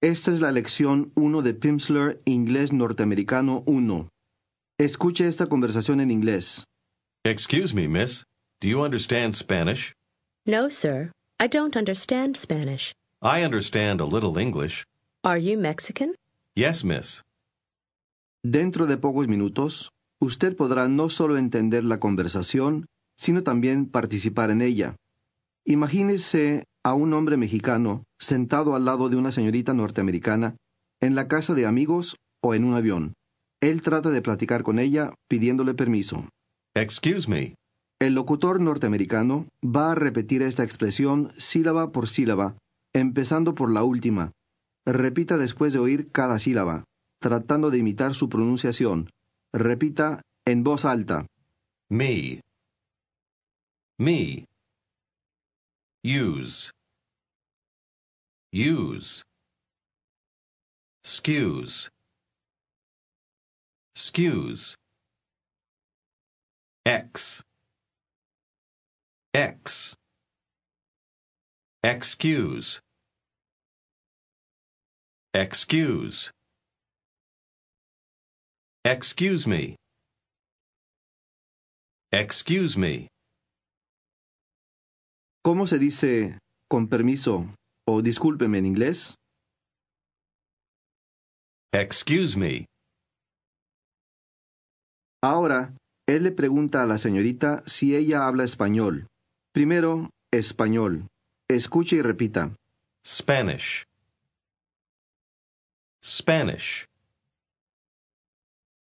Esta es la lección 1 de Pimsleur Inglés Norteamericano 1. Escuche esta conversación en inglés. Excuse me, miss. Do you understand Spanish? No, sir. I don't understand Spanish. I understand a little English. Are you Mexican? Yes, miss. Dentro de pocos minutos, usted podrá no solo entender la conversación, sino también participar en ella. Imagínese a un hombre mexicano sentado al lado de una señorita norteamericana en la casa de amigos o en un avión. Él trata de platicar con ella pidiéndole permiso. Excuse me. El locutor norteamericano va a repetir esta expresión sílaba por sílaba, empezando por la última. Repita después de oír cada sílaba, tratando de imitar su pronunciación. Repita en voz alta. Me. Me. Use. Use. Excuse. Excuse. X. X. Excuse. Excuse. Excuse me. Excuse me. ¿Cómo se dice con permiso o discúlpeme en inglés? Excuse me. Ahora, él le pregunta a la señorita si ella habla español. Primero, español. Escuche y repita. Spanish. Spanish.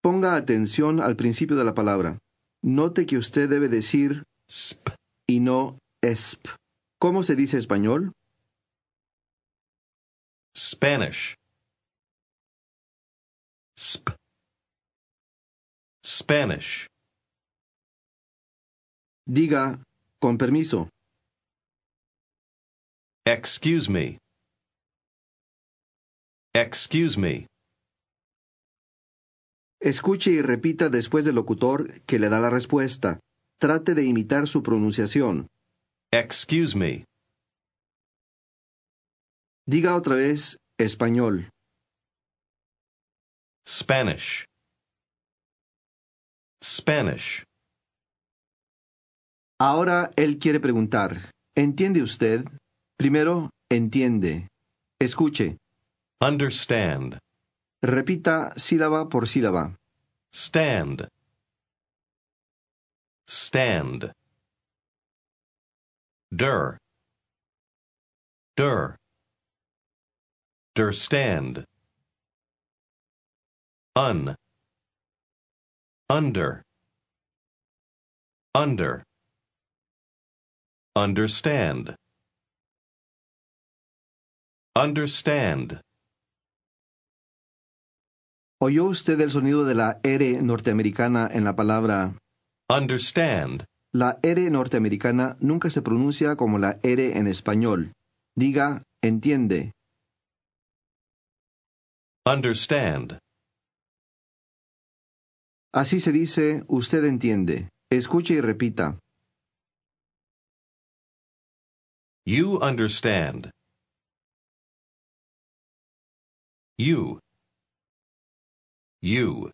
Ponga atención al principio de la palabra. Note que usted debe decir Sp. y no esp. ¿Cómo se dice español? Spanish. Sp. Spanish. Diga, con permiso. Excuse me. Excuse me. Escuche y repita después del locutor que le da la respuesta. Trate de imitar su pronunciación. Excuse me. Diga otra vez español. Spanish. Spanish. Ahora él quiere preguntar, ¿entiende usted? Primero, entiende. Escuche. Understand. Repita sílaba por sílaba. Stand. Stand. Der. Der. Der stand. Un. Under. Under. Understand. Understand. ¿Oyó usted el sonido de la R norteamericana en la palabra? Understand. La R norteamericana nunca se pronuncia como la R en español. Diga, entiende. Understand. Así se dice, usted entiende. Escuche y repita. You understand. You. You.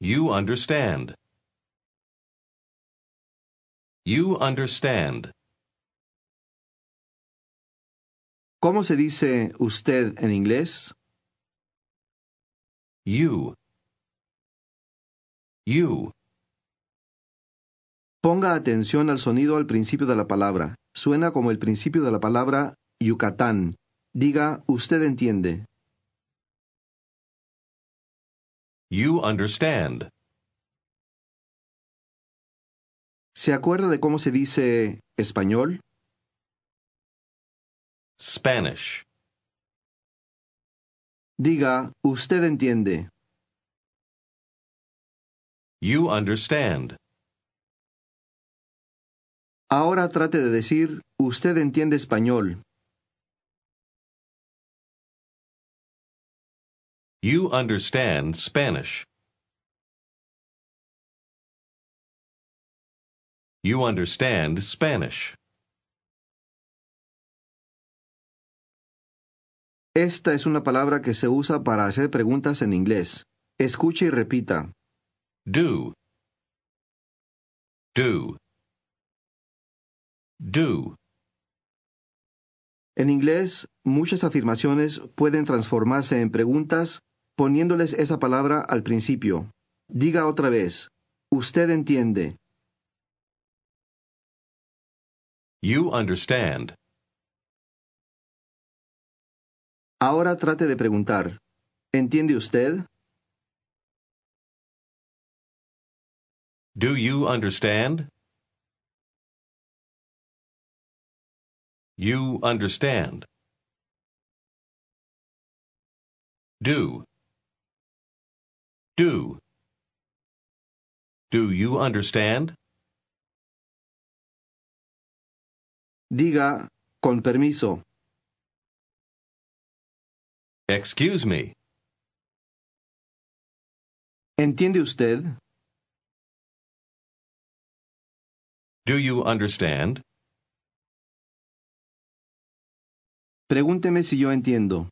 You understand. You understand. ¿Cómo se dice usted en inglés? You. You. Ponga atención al sonido al principio de la palabra. Suena como el principio de la palabra Yucatán. Diga, usted entiende. You understand. ¿Se acuerda de cómo se dice español? Spanish. Diga, usted entiende. You understand. Ahora trate de decir, usted entiende español. You understand Spanish. You understand Spanish. Esta es una palabra que se usa para hacer preguntas en inglés. Escuche y repita. Do. Do. Do. En inglés, muchas afirmaciones pueden transformarse en preguntas poniéndoles esa palabra al principio. Diga otra vez. Usted entiende. You understand. Ahora trate de preguntar. ¿Entiende usted? Do you understand? You understand. Do. Do. Do you understand? Diga, con permiso. Excuse me. ¿Entiende usted? Do you understand? Pregúnteme si yo entiendo.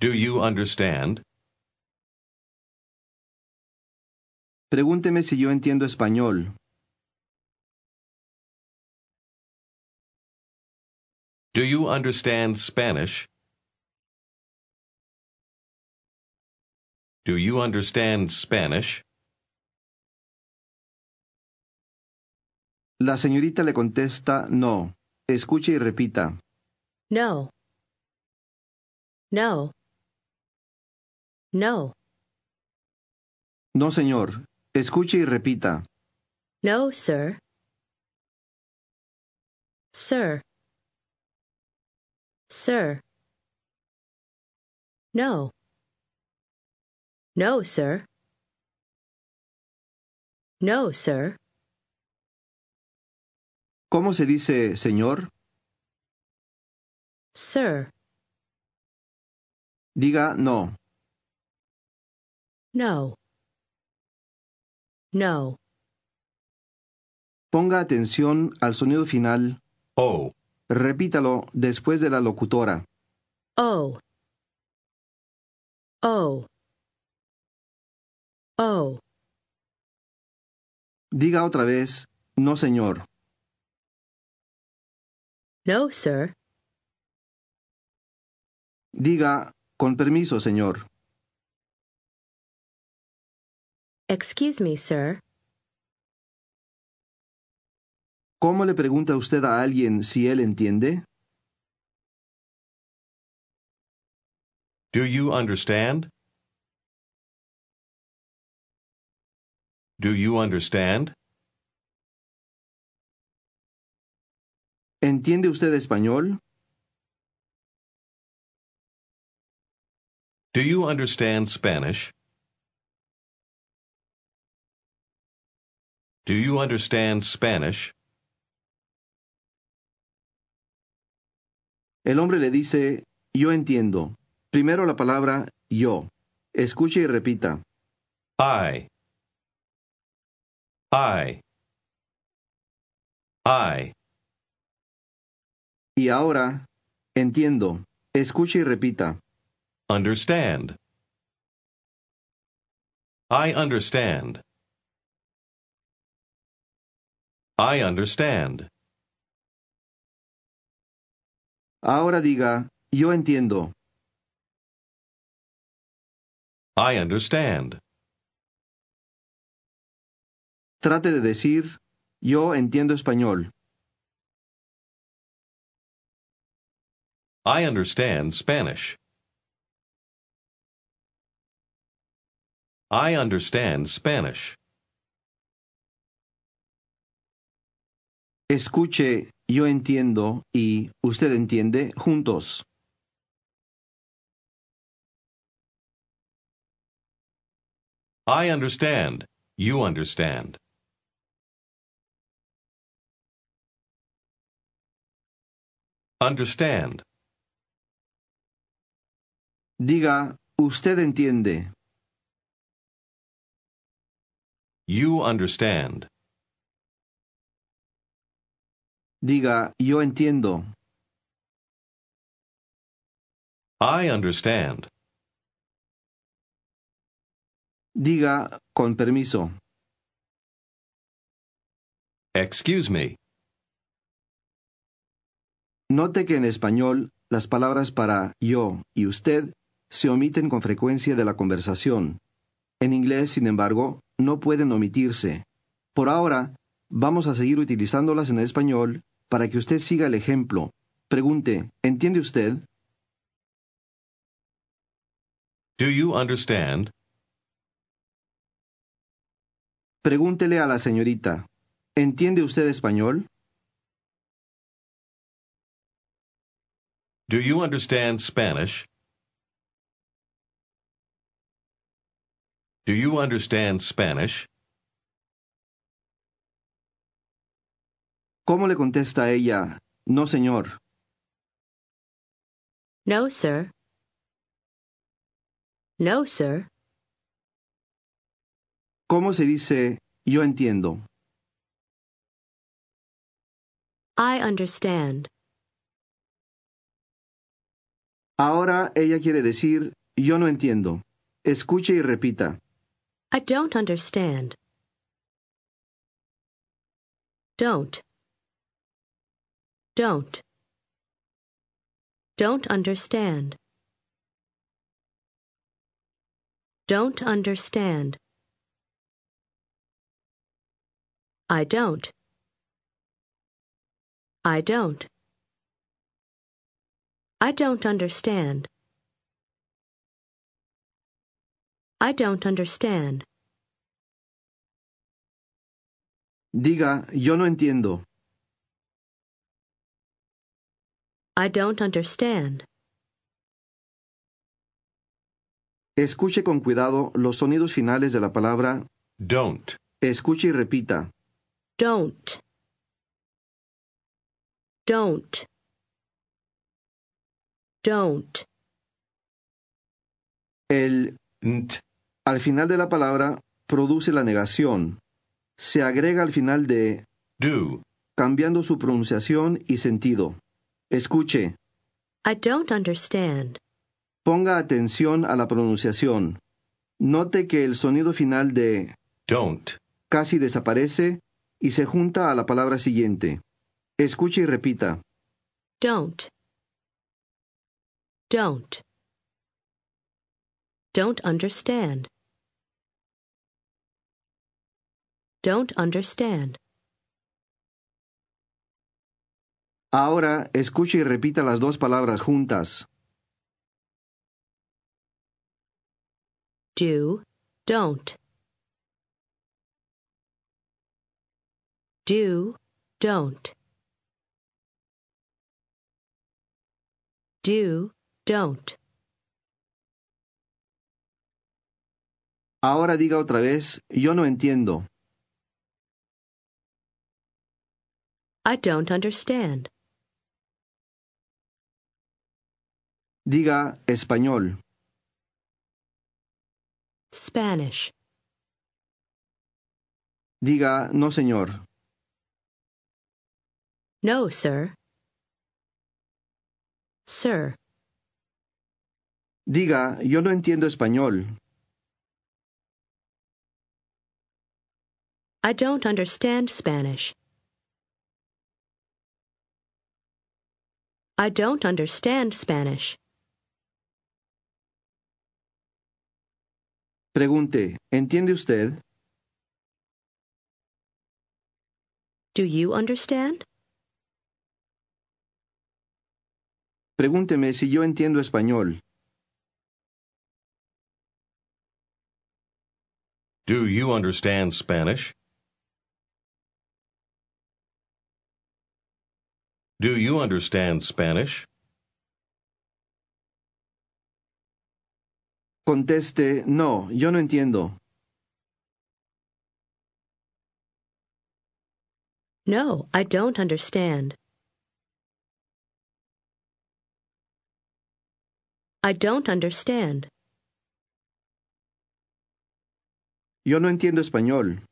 Do you understand? Pregúnteme si yo entiendo español. Do you understand Spanish? Do you understand Spanish? La señorita le contesta no. Escuche y repita. No. No. No. No, señor. Escuche y repita. No, sir. Sir. Sir. No. No, sir. No, sir. ¿Cómo se dice señor? Sir. Diga no. No. No. Ponga atención al sonido final. Oh. Repítalo después de la locutora. Oh. Oh. Oh. Diga otra vez, no señor. No, sir. Diga, con permiso, señor. Excuse me, sir. ¿Cómo le pregunta usted a alguien si él entiende? Do you understand? Do you understand? ¿Entiende usted español? Do you understand Spanish? Do you understand Spanish? El hombre le dice, yo entiendo. Primero la palabra yo. Escuche y repita. I. I. I. Y ahora, entiendo. Escuche y repita. Understand. I understand. I understand. Ahora diga, yo entiendo. I understand. Trate de decir, yo entiendo español. I understand Spanish. I understand Spanish. Escuche, yo entiendo y usted entiende juntos. I understand. You understand. Understand. Diga, usted entiende. You understand. Diga, yo entiendo. I understand. Diga con permiso. Excuse me. Note que en español las palabras para yo y usted se omiten con frecuencia de la conversación. En inglés, sin embargo, no pueden omitirse. Por ahora, vamos a seguir utilizándolas en español para que usted siga el ejemplo. Pregunte, ¿entiende usted? Do you understand? Pregúntele a la señorita, ¿entiende usted español? Do you understand Spanish? Do you understand Spanish? ¿Cómo le contesta ella? No, señor. No, sir. No, sir. ¿Cómo se dice yo entiendo? I understand. Ahora ella quiere decir yo no entiendo. Escuche y repita. I don't understand. Don't. Don't. Don't understand. Don't understand. I don't. I don't. I don't understand. I don't understand. Diga yo no entiendo. I don't understand. Escuche con cuidado los sonidos finales de la palabra. Don't. Escuche y repita. Don't. Don't. Don't. El Nt. al final de la palabra produce la negación. Se agrega al final de Do. cambiando su pronunciación y sentido. Escuche. I don't understand. Ponga atención a la pronunciación. Note que el sonido final de Don't. casi desaparece y se junta a la palabra siguiente. Escuche y repita. Don't. Don't. Don't understand. Don't understand. Ahora escuche y repita las dos palabras juntas. Do, don't. Do, don't. Do, don't. Ahora diga otra vez, yo no entiendo. I don't understand. Diga español. Spanish. Diga no señor. No, sir. Sir. Diga yo no entiendo español. I don't understand Spanish. I don't understand Spanish. Pregunte, ¿entiende usted? Do you understand? Pregúnteme si yo entiendo español. Do you understand Spanish? Do you understand Spanish? Conteste, no, yo no entiendo. No, I don't understand. I don't understand. Yo no entiendo español.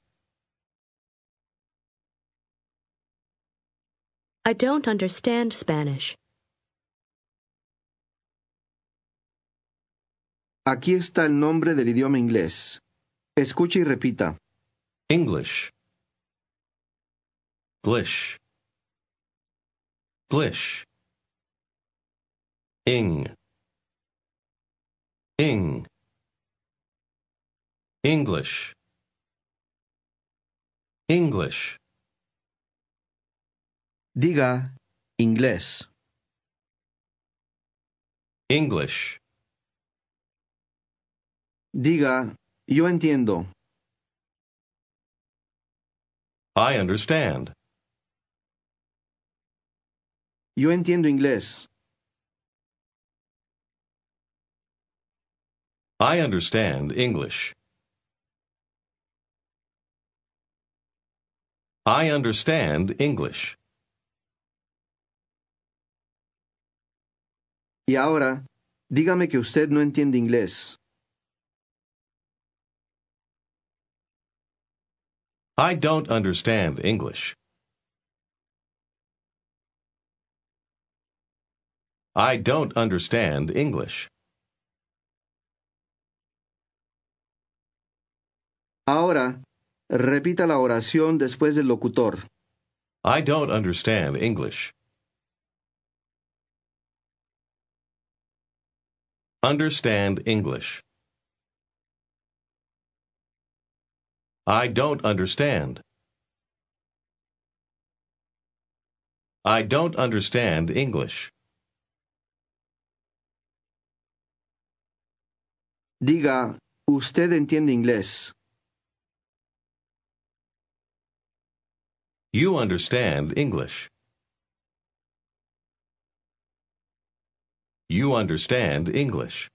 I don't understand Spanish. Aquí está el nombre del idioma inglés. Escuche y repita. English. Glish. Glish. Ing. Ing. English. English. Diga inglés. English. Diga yo entiendo. I understand. Yo entiendo inglés. I understand English. I understand English. Y ahora, dígame que usted no entiende inglés. I don't understand English. I don't understand English. Ahora, repita la oración después del locutor. I don't understand English. Understand English. I don't understand. I don't understand English. Diga, usted entiende inglés. You understand English. You understand English.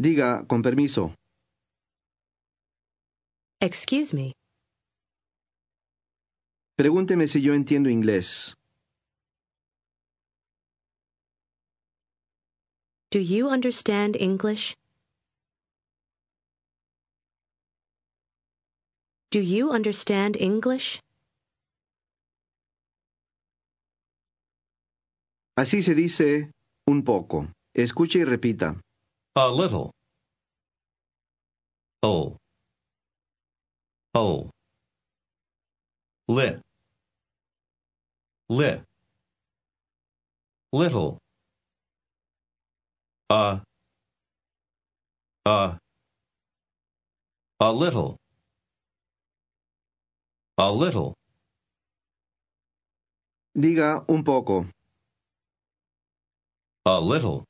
Diga, con permiso. Excuse me. Pregúnteme si yo entiendo inglés. Do you understand English? Do you understand English? Así se dice un poco. Escuche y repita. A little. Oh. Oh. Lit. Lit. Little. A. A. A little. A little. Diga un poco. A little.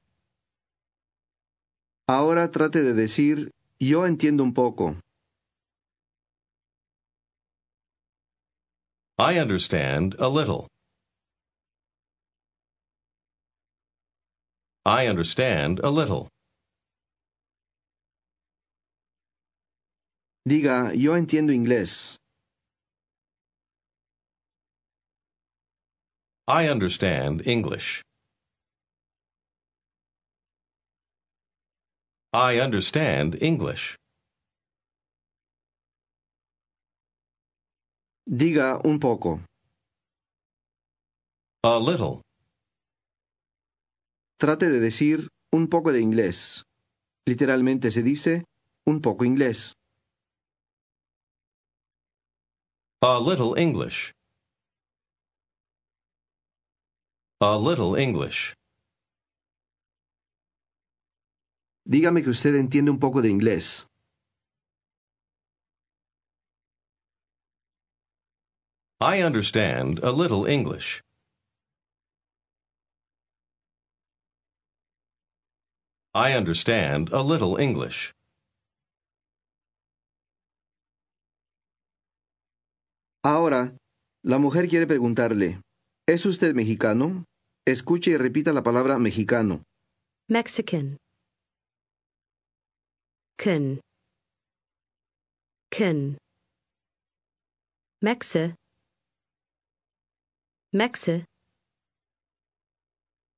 Ahora trate de decir yo entiendo un poco. I understand a little. I understand a little. Diga yo entiendo inglés. I understand English. I understand English. Diga un poco. A little. Trate de decir un poco de inglés. Literalmente se dice un poco inglés. A little English. A little English. Dígame que usted entiende un poco de inglés. I understand a little English. I understand a little English. Ahora, la mujer quiere preguntarle, ¿es usted mexicano? Escuche y repita la palabra mexicano. Mexican. Can. Can. Mexa. Mexa.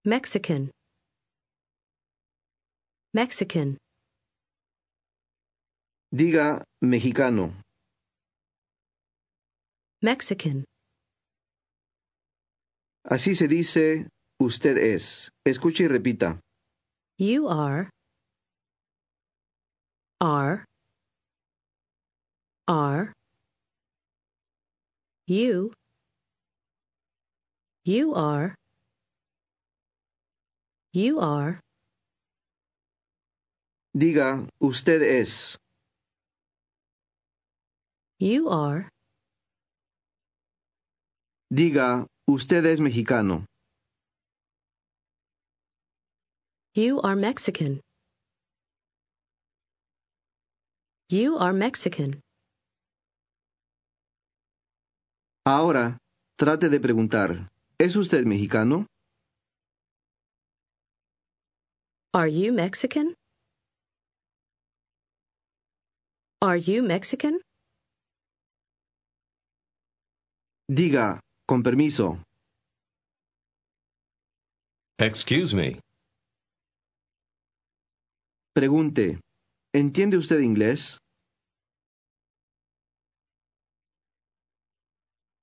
Mexican. Mexican. Diga mexicano. Mexican. Así se dice usted es. Escuche y repita. You are. Are. Are. You. You are. You are. Diga, usted es. You are. Diga, usted es mexicano. You are Mexican. You are Mexican. Ahora, trate de preguntar, ¿es usted mexicano? Are you Mexican? Are you Mexican? Diga, con permiso. Excuse me. Pregunte, ¿entiende usted inglés?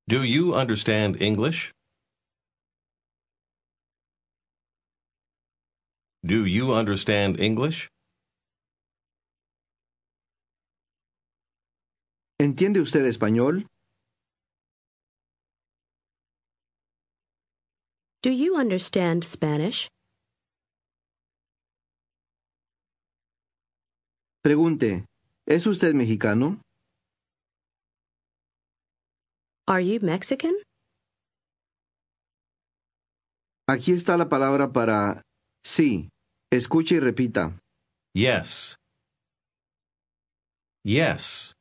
Do you understand English? Do you understand English? ¿Entiende usted español? Do you understand Spanish? Pregunte, ¿es usted mexicano? Are you Mexican? Aquí está la palabra para sí. Escuche y repita. Yes. Yes.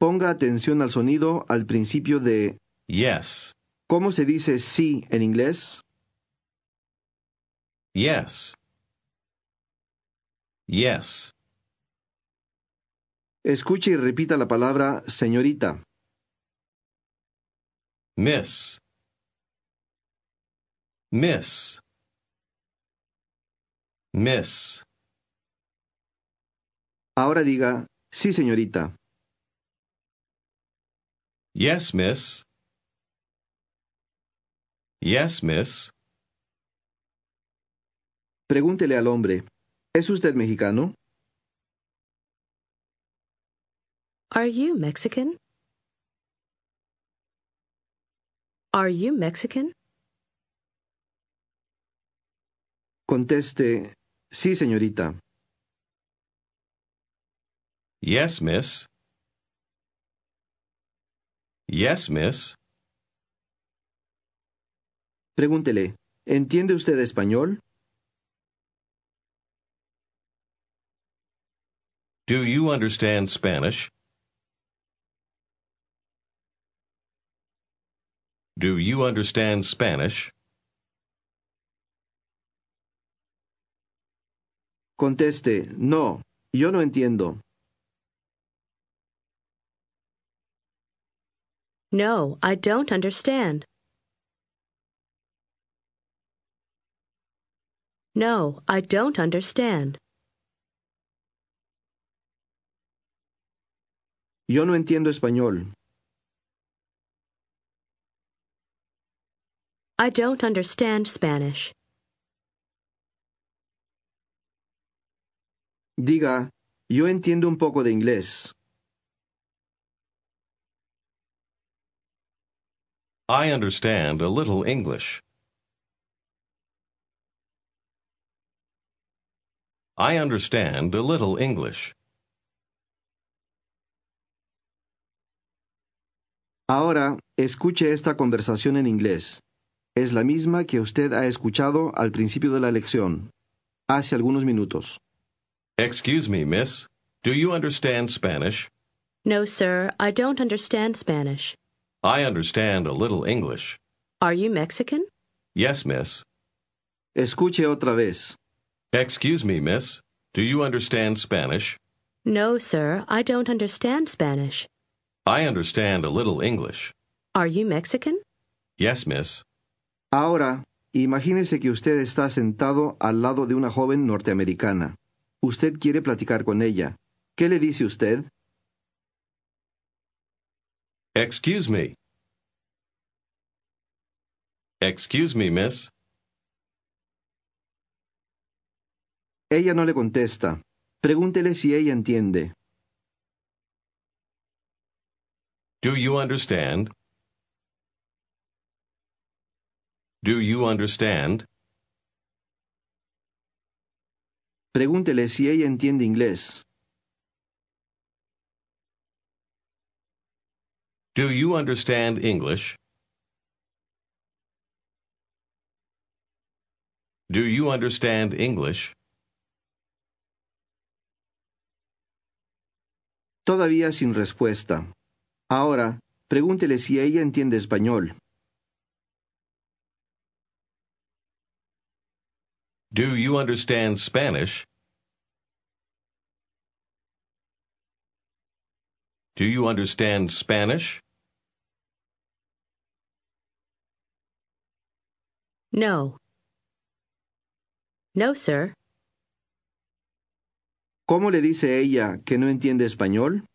Ponga atención al sonido al principio de Yes. ¿Cómo se dice sí en inglés? Yes. Yes. Escuche y repita la palabra señorita. Miss. Miss. Miss. Ahora diga sí, señorita. Yes, miss. Yes, miss. Pregúntele al hombre, ¿es usted mexicano? Are you Mexican? Are you Mexican? Conteste, sí, señorita. Yes, miss. Yes, miss. Pregúntele, ¿entiende usted español? Do you understand Spanish? Do you understand Spanish? Conteste, no, yo no entiendo. No, I don't understand. No, I don't understand. Yo no entiendo español. I don't understand Spanish. Diga, yo entiendo un poco de inglés. I understand a little English. I understand a little English. Ahora, escuche esta conversación en inglés. Es la misma que usted ha escuchado al principio de la lección, hace algunos minutos. Excuse me, miss. Do you understand Spanish? No, sir, I don't understand Spanish. I understand a little English. Are you Mexican? Yes, miss. Escuche otra vez. Excuse me, miss. Do you understand Spanish? No, sir, I don't understand Spanish. I understand a little English. Are you Mexican? Yes, miss. Ahora, imagínese que usted está sentado al lado de una joven norteamericana. Usted quiere platicar con ella. ¿Qué le dice usted? Excuse me. Excuse me, miss. Ella no le contesta. Pregúntele si ella entiende. Do you understand? Do you understand? Pregúntele si ella entiende inglés. Do you understand English? Do you understand English? Todavía sin respuesta. Ahora, pregúntele si ella entiende español. Do you understand Spanish? Do you understand Spanish? No. No, sir. ¿Cómo le dice ella que no entiende español?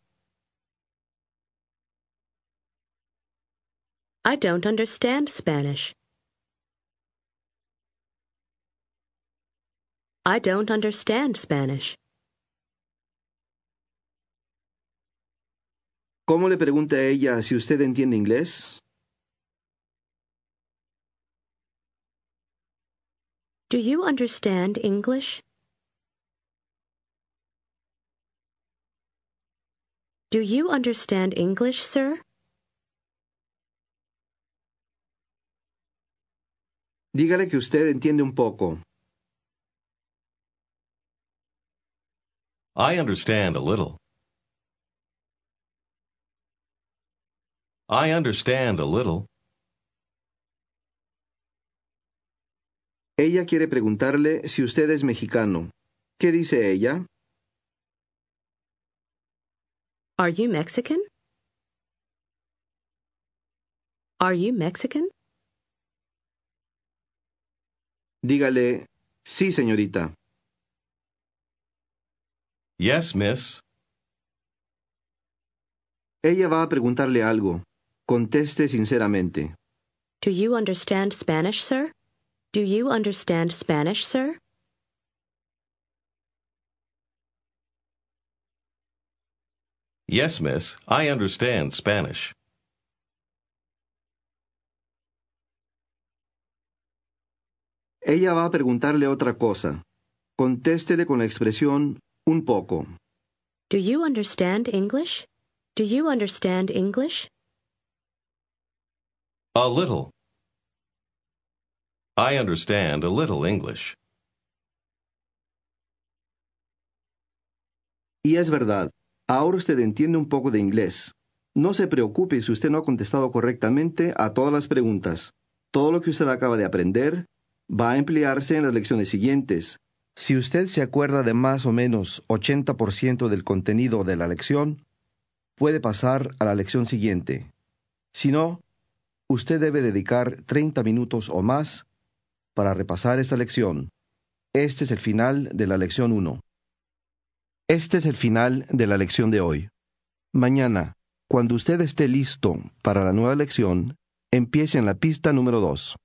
I don't understand Spanish. I don't understand Spanish. ¿Cómo le pregunta a ella si usted entiende inglés? Do you understand English? Do you understand English, sir? Dígale que usted entiende un poco. I understand a little. I understand a little. Ella quiere preguntarle si usted es mexicano. ¿Qué dice ella? Are you Mexican? Are you Mexican? Dígale, sí, señorita. Yes, miss. Ella va a preguntarle algo. Conteste sinceramente. Do you understand Spanish, sir? Do you understand Spanish, sir? Yes, miss. I understand Spanish. Ella va a preguntarle otra cosa. Contéstele con la expresión un poco. Do you understand English? Do you understand English? A little. I understand a little English. Y es verdad, ahora usted entiende un poco de inglés. No se preocupe si usted no ha contestado correctamente a todas las preguntas. Todo lo que usted acaba de aprender va a emplearse en las lecciones siguientes. Si usted se acuerda de más o menos 80% del contenido de la lección, puede pasar a la lección siguiente. Si no, usted debe dedicar 30 minutos o más para repasar esta lección. Este es el final de la lección 1. Este es el final de la lección de hoy. Mañana, cuando usted esté listo para la nueva lección, empiece en la pista número 2.